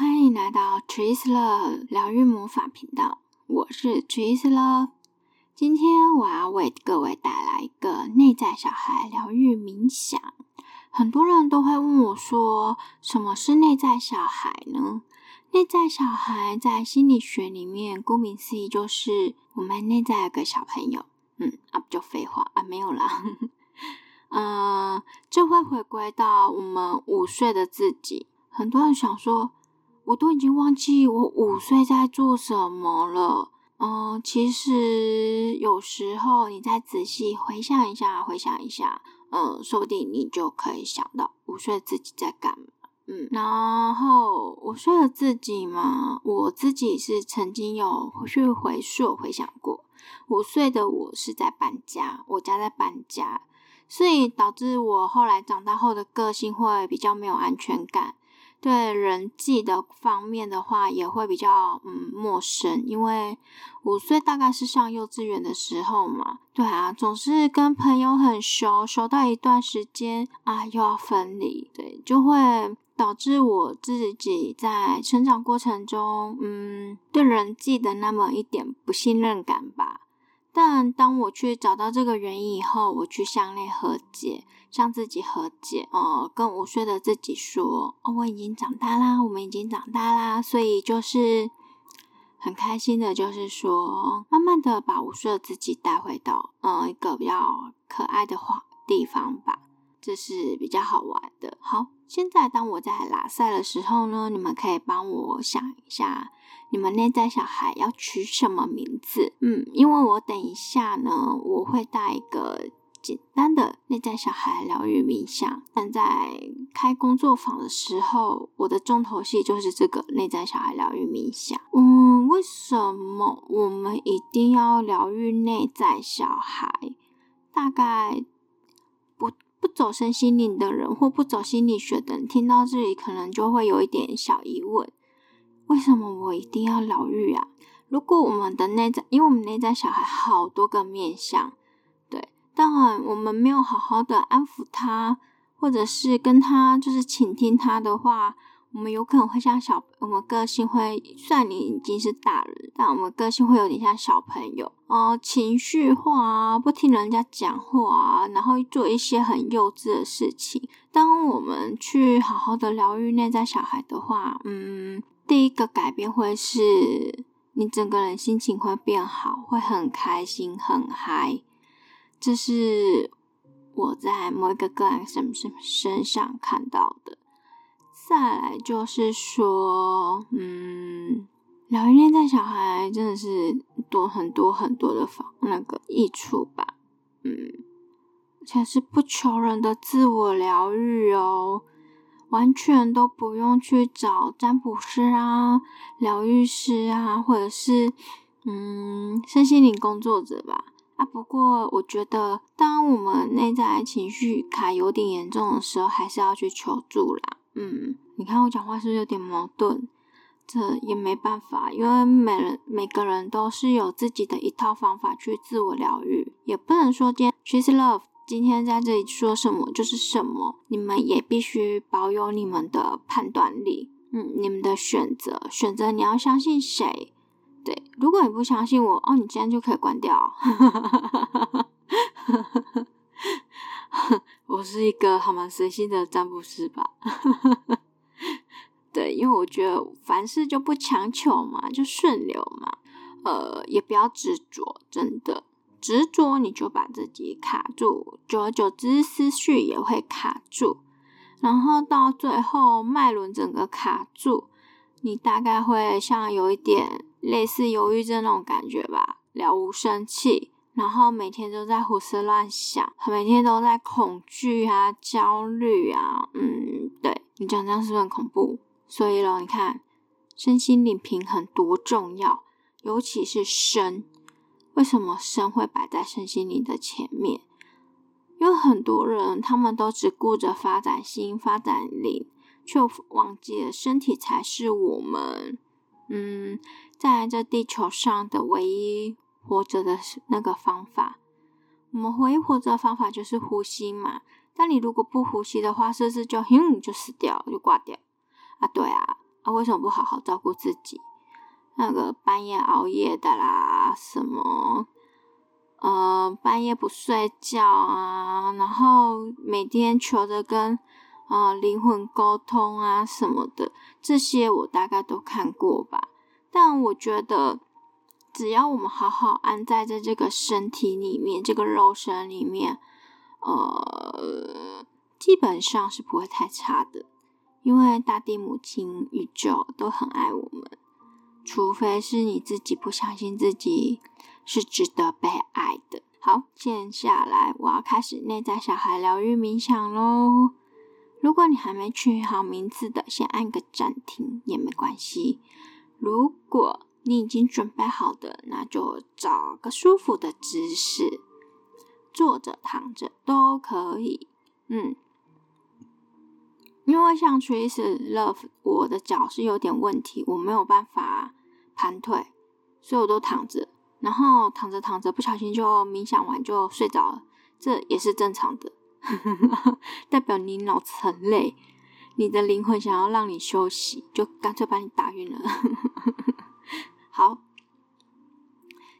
欢迎来到 Trees Love 疗愈魔法频道，我是 Trees Love。今天我要为各位带来一个内在小孩疗愈冥想。很多人都会问我说：“什么是内在小孩呢？”内在小孩在心理学里面，顾名思义就是我们内在有个小朋友。嗯，啊，不就废话啊，没有啦。嗯，这会回归到我们五岁的自己。很多人想说，我都已经忘记我五岁在做什么了。嗯，其实有时候你再仔细回想一下，回想一下，嗯，说不定你就可以想到五岁自己在干嘛。嗯，然后五岁的自己嘛，我自己是曾经有去回溯回想过，五岁的我是在搬家，我家在搬家，所以导致我后来长大后的个性会比较没有安全感。对人际的方面的话，也会比较嗯陌生，因为五岁大概是上幼稚园的时候嘛。对啊，总是跟朋友很熟，熟到一段时间啊又要分离，对，就会导致我自己在成长过程中，嗯，对人际的那么一点不信任感吧。但当我去找到这个原因以后，我去向内和解，向自己和解，哦，跟五岁的自己说，哦，我已经长大啦，我们已经长大啦，所以就是很开心的，就是说，慢慢的把五岁的自己带回到，嗯，一个比较可爱的话地方吧，这是比较好玩的。好，现在当我在拉塞的时候呢，你们可以帮我想一下。你们内在小孩要取什么名字？嗯，因为我等一下呢，我会带一个简单的内在小孩疗愈冥想。但在开工作坊的时候，我的重头戏就是这个内在小孩疗愈冥想。嗯，为什么我们一定要疗愈内在小孩？大概不不走身心灵的人，或不走心理学的人，听到这里可能就会有一点小疑问。为什么我一定要疗愈啊？如果我们的内在，因为我们内在小孩好多个面相，当然我们没有好好的安抚他，或者是跟他就是倾听他的话，我们有可能会像小，我们个性会，虽然你已经是大人，但我们个性会有点像小朋友哦，情绪化啊，不听人家讲话啊，然后做一些很幼稚的事情。当我们去好好的疗愈内在小孩的话，嗯。第一个改变会是你整个人心情会变好，会很开心、很嗨。这是我在某一个个案身身身上看到的。再来就是说，嗯，疗愈内在小孩真的是多很多很多的方那个益处吧，嗯，而且是不求人的自我疗愈哦。完全都不用去找占卜师啊、疗愈师啊，或者是嗯身心灵工作者吧。啊，不过我觉得，当我们内在情绪卡有点严重的时候，还是要去求助啦。嗯，你看我讲话是不是有点矛盾？这也没办法，因为每人每个人都是有自己的一套方法去自我疗愈，也不能说今天 she's love。今天在这里说什么就是什么，你们也必须保有你们的判断力，嗯，你们的选择，选择你要相信谁？对，如果你不相信我，哦，你今天就可以关掉。我是一个还蛮随性的占卜师吧？对，因为我觉得凡事就不强求嘛，就顺流嘛，呃，也不要执着，真的。执着，你就把自己卡住，久而久之，思绪也会卡住，然后到最后脉轮整个卡住，你大概会像有一点类似忧郁症那种感觉吧，了无生气，然后每天都在胡思乱想，每天都在恐惧啊、焦虑啊，嗯，对你讲这样是不是很恐怖？所以咯，你看身心灵平衡多重要，尤其是身。为什么身会摆在身心灵的前面？因为很多人他们都只顾着发展心、发展灵，却忘记了身体才是我们嗯，在这地球上的唯一活着的那个方法。我们唯一活着的方法就是呼吸嘛。但你如果不呼吸的话，是不是就哼就死掉就挂掉啊？对啊，啊，为什么不好好照顾自己？那个半夜熬夜的啦，什么，呃，半夜不睡觉啊，然后每天求着跟啊灵魂沟通啊什么的，这些我大概都看过吧。但我觉得，只要我们好好安在在这个身体里面，这个肉身里面，呃，基本上是不会太差的。因为大地母亲、宇宙都很爱我们，除非是你自己不相信自己是值得被爱的。好，接下来我要开始内在小孩疗愈冥想喽。如果你还没取好名字的，先按个暂停也没关系。如果你已经准备好的，那就找个舒服的姿势，坐着、躺着都可以。嗯。因为像 Trace Love，我的脚是有点问题，我没有办法盘腿，所以我都躺着，然后躺着躺着，不小心就冥想完就睡着了，这也是正常的，代表你脑子很累，你的灵魂想要让你休息，就干脆把你打晕了。好，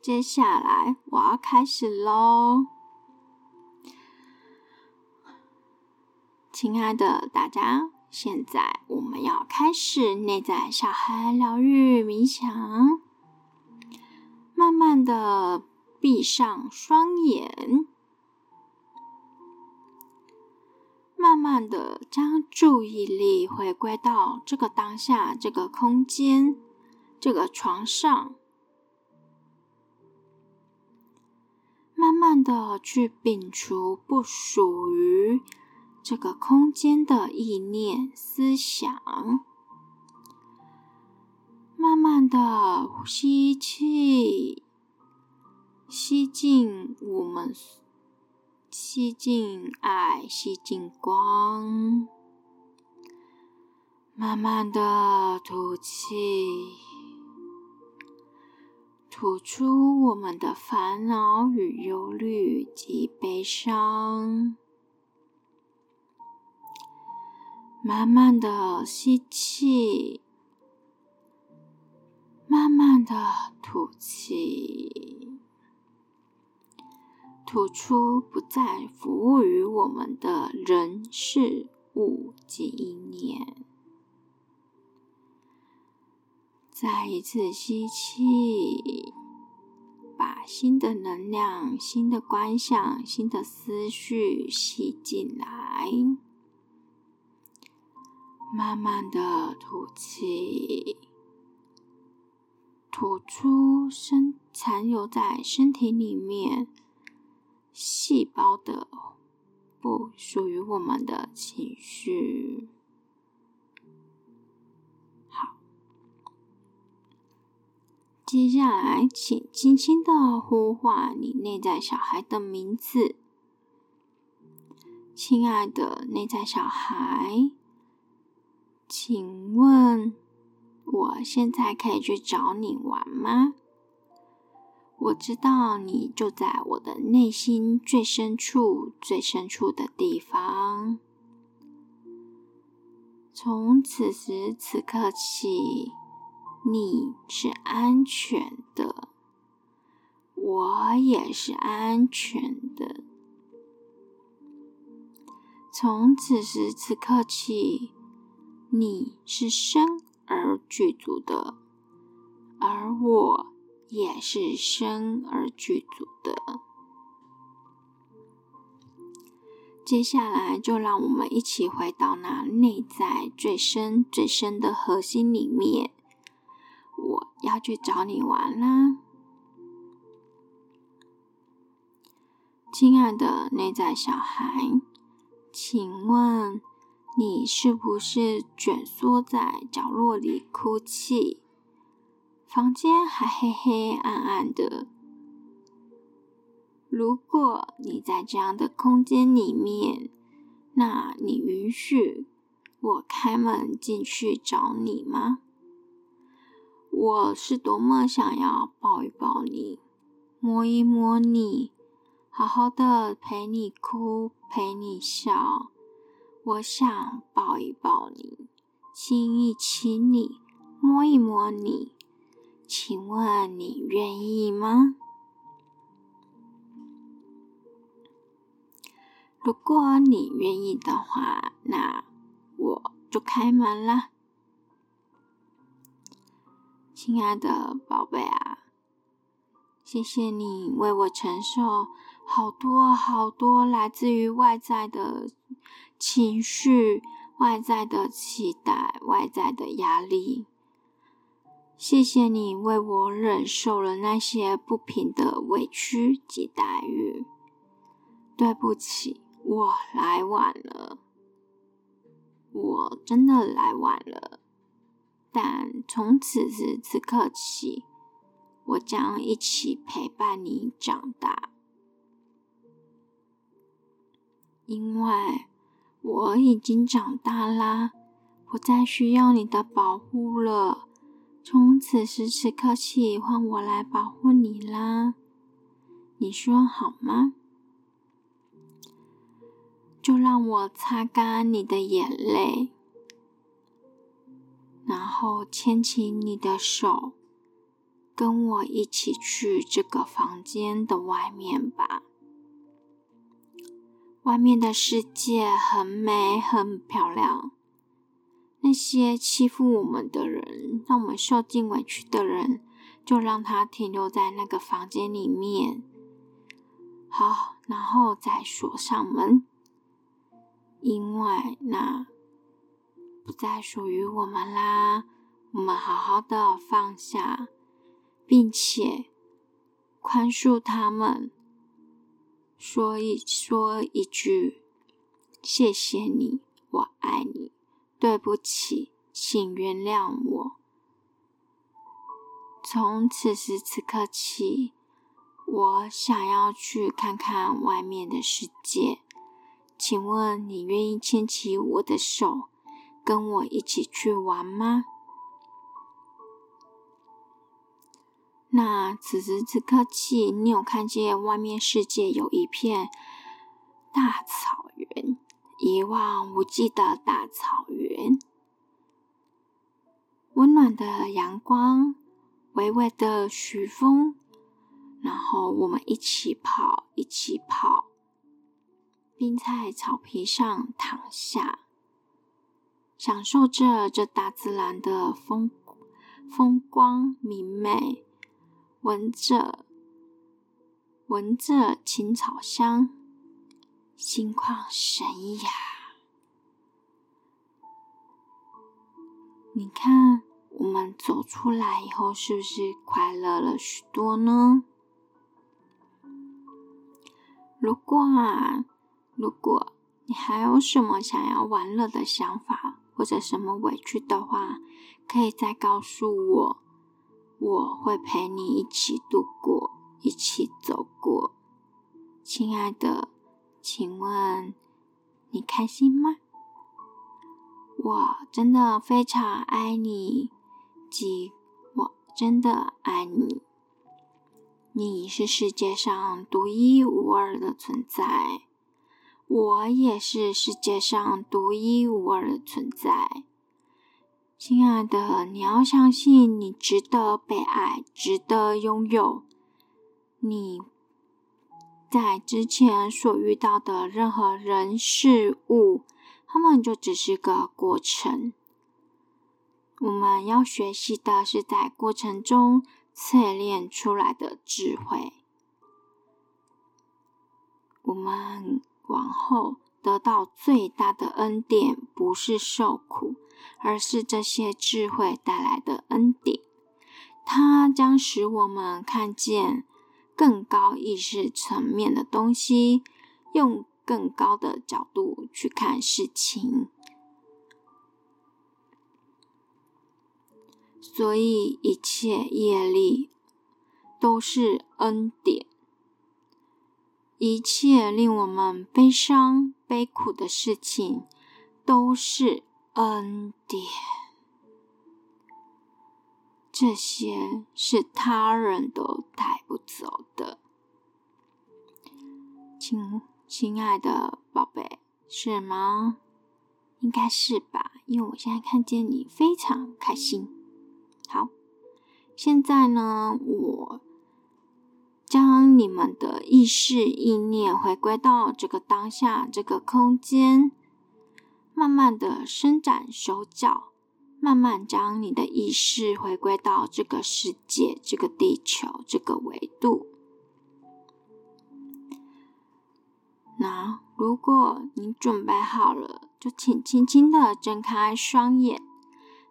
接下来我要开始喽。亲爱的大家，现在我们要开始内在小孩疗愈冥想。慢慢的闭上双眼，慢的将注意力回归到这个当下、这个空间、这个床上，慢慢的去摒除不属于。这个空间的意念、思想，慢慢的吸气，吸进我们，吸进爱，吸进光，慢慢的吐气，吐出我们的烦恼与忧虑及悲伤。慢慢的吸气，慢慢的吐气，吐出不再服务于我们的人事物及意念。再一次吸气，把新的能量、新的观想、新的思绪吸进来。慢慢的吐气，吐出身残留在身体里面细胞的不属于我们的情绪。好，接下来请轻轻的呼唤你内在小孩的名字，亲爱的内在小孩。请问，我现在可以去找你玩吗？我知道你就在我的内心最深处、最深处的地方。从此时此刻起，你是安全的，我也是安全的。从此时此刻起。你是生而具足的，而我也是生而具足的。接下来，就让我们一起回到那内在最深、最深的核心里面。我要去找你玩啦，亲爱的内在小孩，请问。你是不是蜷缩在角落里哭泣？房间还黑黑暗暗的。如果你在这样的空间里面，那你允许我开门进去找你吗？我是多么想要抱一抱你，摸一摸你，好好的陪你哭，陪你笑。我想抱一抱你，亲一亲你，摸一摸你，请问你愿意吗？如果你愿意的话，那我就开门了。亲爱的宝贝啊，谢谢你为我承受好多好多来自于外在的情绪、外在的期待、外在的压力。谢谢你为我忍受了那些不平的委屈及待遇。对不起。我来晚了，我真的来晚了。但从此时此刻起，我将一起陪伴你长大，因为我已经长大啦，不再需要你的保护了。从此时此刻起，换我来保护你啦。你说好吗？就让我擦干你的眼泪，然后牵起你的手，跟我一起去这个房间的外面吧。外面的世界很美，很漂亮。那些欺负我们的人，让我们受尽委屈的人，就让他停留在那个房间里面。好，然后再锁上门。因为那不再属于我们啦，我们好好的放下，并且宽恕他们，说一说一句谢谢你，我爱你，对不起，请原谅我。从此时此刻起，我想要去看看外面的世界。请问你愿意牵起我的手，跟我一起去玩吗？那此时此刻起，你有看见外面世界有一片大草原，一望无际的大草原，温暖的阳光，微微的徐风，然后我们一起跑，一起跑。并在草皮上躺下，享受着这大自然的风风光明媚，闻着闻着青草香，心旷神怡呀！你看，我们走出来以后，是不是快乐了许多呢？如果啊。如果你还有什么想要玩乐的想法，或者什么委屈的话，可以再告诉我，我会陪你一起度过，一起走过。亲爱的，请问你开心吗？我真的非常爱你，即我真的爱你。你是世界上独一无二的存在。我也是世界上独一无二的存在，亲爱的，你要相信，你值得被爱，值得拥有。你在之前所遇到的任何人事物，他们就只是个过程。我们要学习的是在过程中淬炼出来的智慧。我们。往后得到最大的恩典，不是受苦，而是这些智慧带来的恩典。它将使我们看见更高意识层面的东西，用更高的角度去看事情。所以，一切业力都是恩典。一切令我们悲伤、悲苦的事情，都是恩典。这些是他人都带不走的，亲亲爱的宝贝，是吗？应该是吧，因为我现在看见你非常开心。现在呢，我将你们的意识意念回归到这个当下这个空间，慢慢的伸展手脚，慢慢将你的意识回归到这个世界、这个地球、这个维度。那如果你准备好了，就请轻轻的睁开双眼。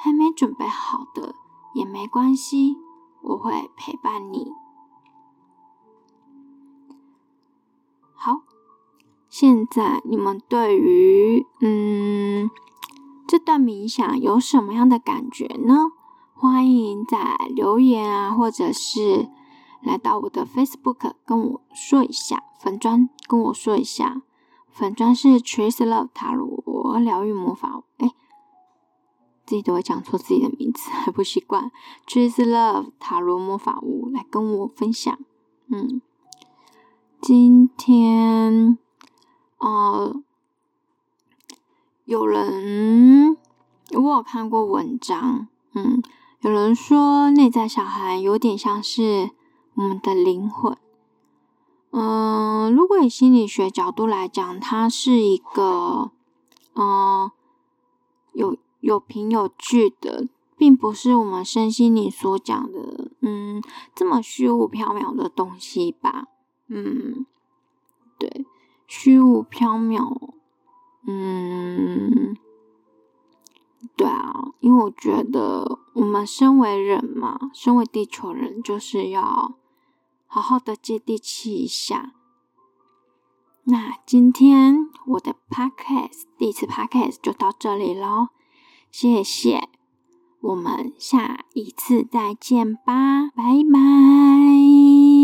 还没准备好的也没关系，我会陪伴你。好，现在你们对于嗯这段冥想有什么样的感觉呢？欢迎在留言啊，或者是。来到我的 Facebook 跟我说一下，粉砖跟我说一下，粉砖是 Trace Love 塔罗疗愈魔法，哎，自己都会讲错自己的名字，还不习惯。Trace Love 塔罗魔法屋来跟我分享，嗯，今天，呃，有人我有看过文章，嗯，有人说内在小孩有点像是。我们的灵魂，嗯，如果以心理学角度来讲，它是一个，嗯，有有凭有据的，并不是我们身心里所讲的，嗯，这么虚无缥缈的东西吧？嗯，对，虚无缥缈，嗯。对啊，因为我觉得我们身为人嘛，身为地球人，就是要好好的接地气一下。那今天我的 podcast 第一次 podcast 就到这里喽，谢谢。我们下一次再见吧拜拜。